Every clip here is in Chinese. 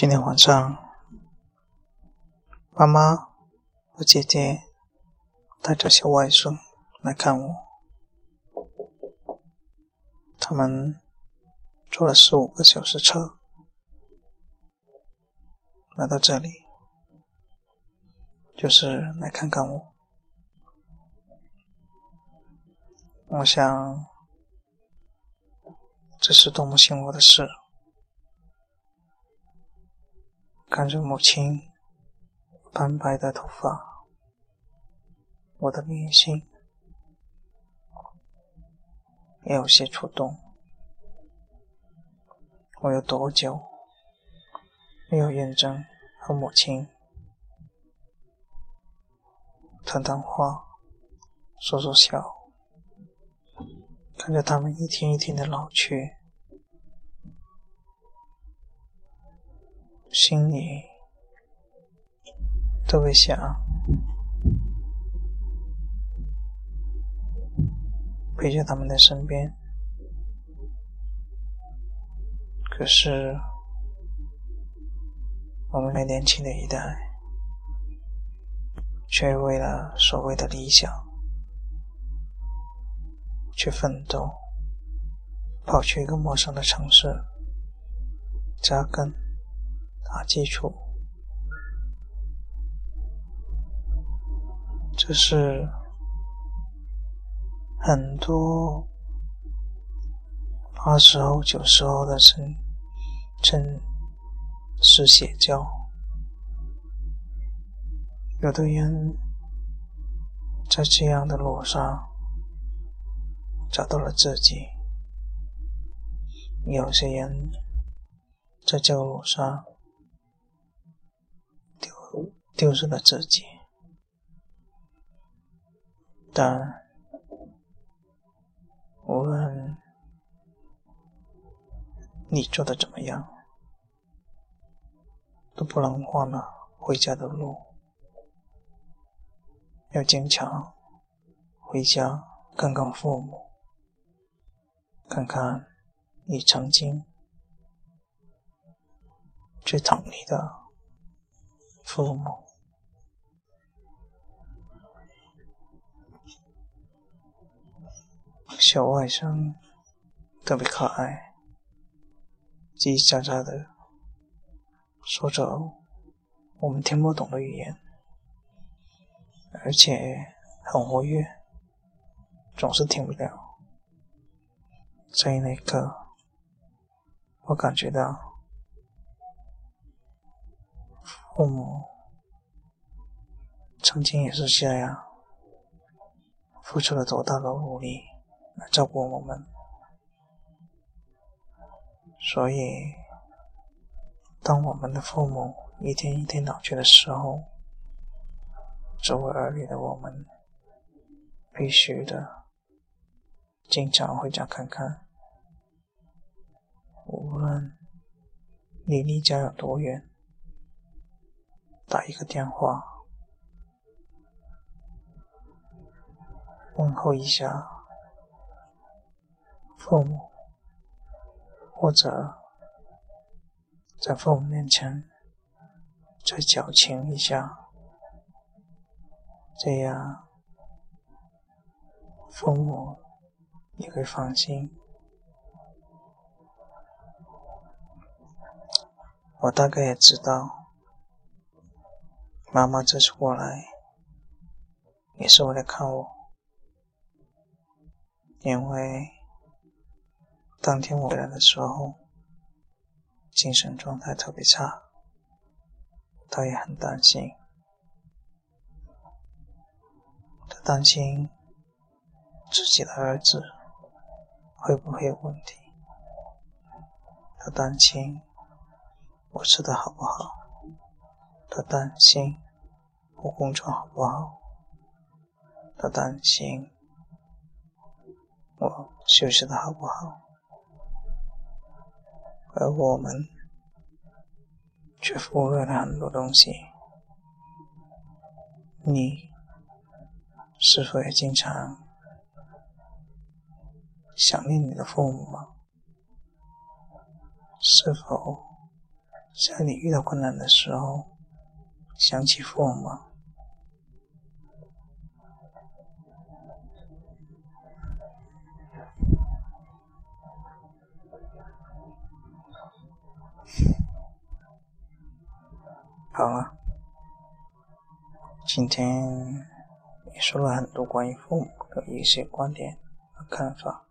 今天晚上，妈妈和姐姐带着小外甥来看我。他们坐了十五个小时车来到这里，就是来看看我。我想，这是多么幸福的事！看着母亲斑白的头发，我的内心也有些触动。我有多久没有认真和母亲谈谈话、说说笑？看着他们一天一天的老去。心里都会想陪在他们的身边，可是我们年轻的一代，却为了所谓的理想去奋斗，跑去一个陌生的城市扎根。打基础，这是很多八十后、九十后的城城市写照。有的人在这样的路上找到了自己，有些人在这个路上。丢失了自己，但无论你做的怎么样，都不能忘了回家的路。要坚强，回家看看父母，看看你曾经最疼你的父母。小外甥特别可爱，叽叽喳喳的说着我们听不懂的语言，而且很活跃，总是停不了。在那一刻，我感觉到父母曾经也是这样，付出了多大的努力。来照顾我们，所以，当我们的父母一天一天老去的时候，作为儿女的我们，必须的经常回家看看。无论你离家有多远，打一个电话问候一下。父母，或者在父母面前再矫情一下，这样父母也会放心。我大概也知道，妈妈这次过来也是为了看我，因为。当天我回来的时候，精神状态特别差，他也很担心。他担心自己的儿子会不会有问题，他担心我吃的好不好，他担心我工作好不好，他担心我休息的好不好。而我们却忽略了很多东西。你是否也经常想念你的父母吗？是否在你遇到困难的时候，想起父母？好了，今天也说了很多关于父母的一些观点和看法，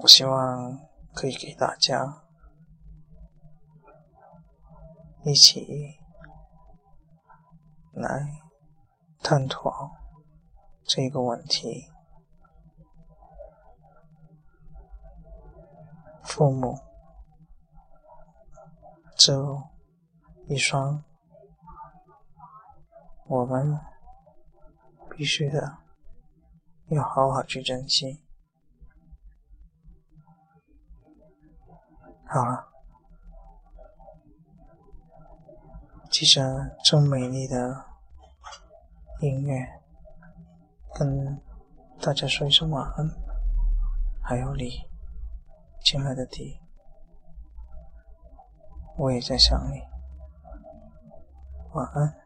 我希望可以给大家一起来探讨这个问题：父母这。一双，我们必须的要好好去珍惜。好了，记着这美丽的音乐，跟大家说一声晚安。还有你，亲爱的弟，我也在想你。晚安。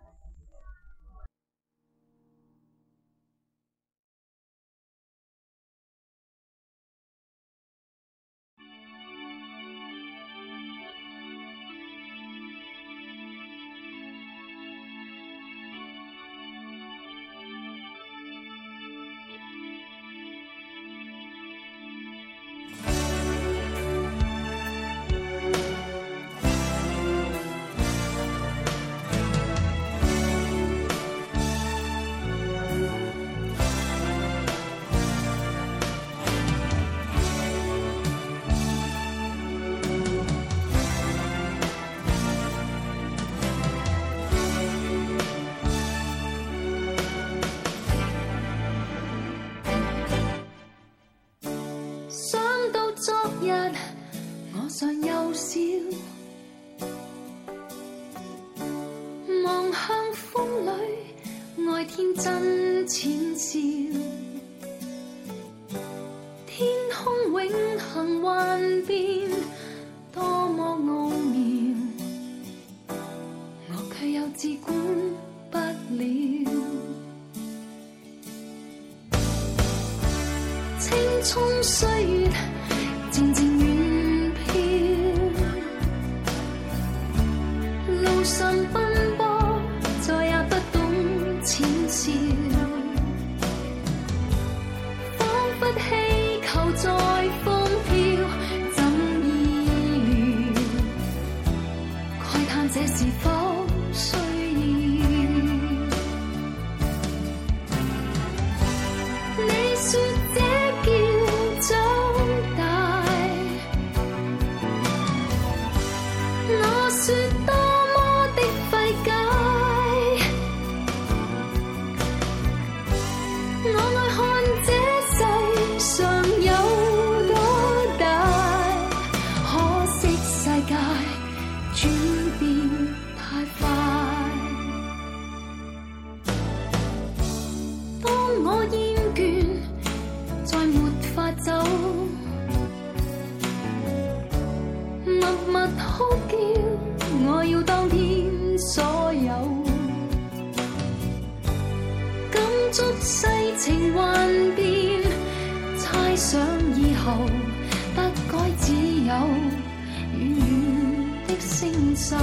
天真浅笑，天空永恒幻变，多么奥妙，我却又自管不了。青葱岁月，渐渐叹这是否？哭叫，我要当天所有，感触世情幻变，猜想以后不该只有远远的星宿。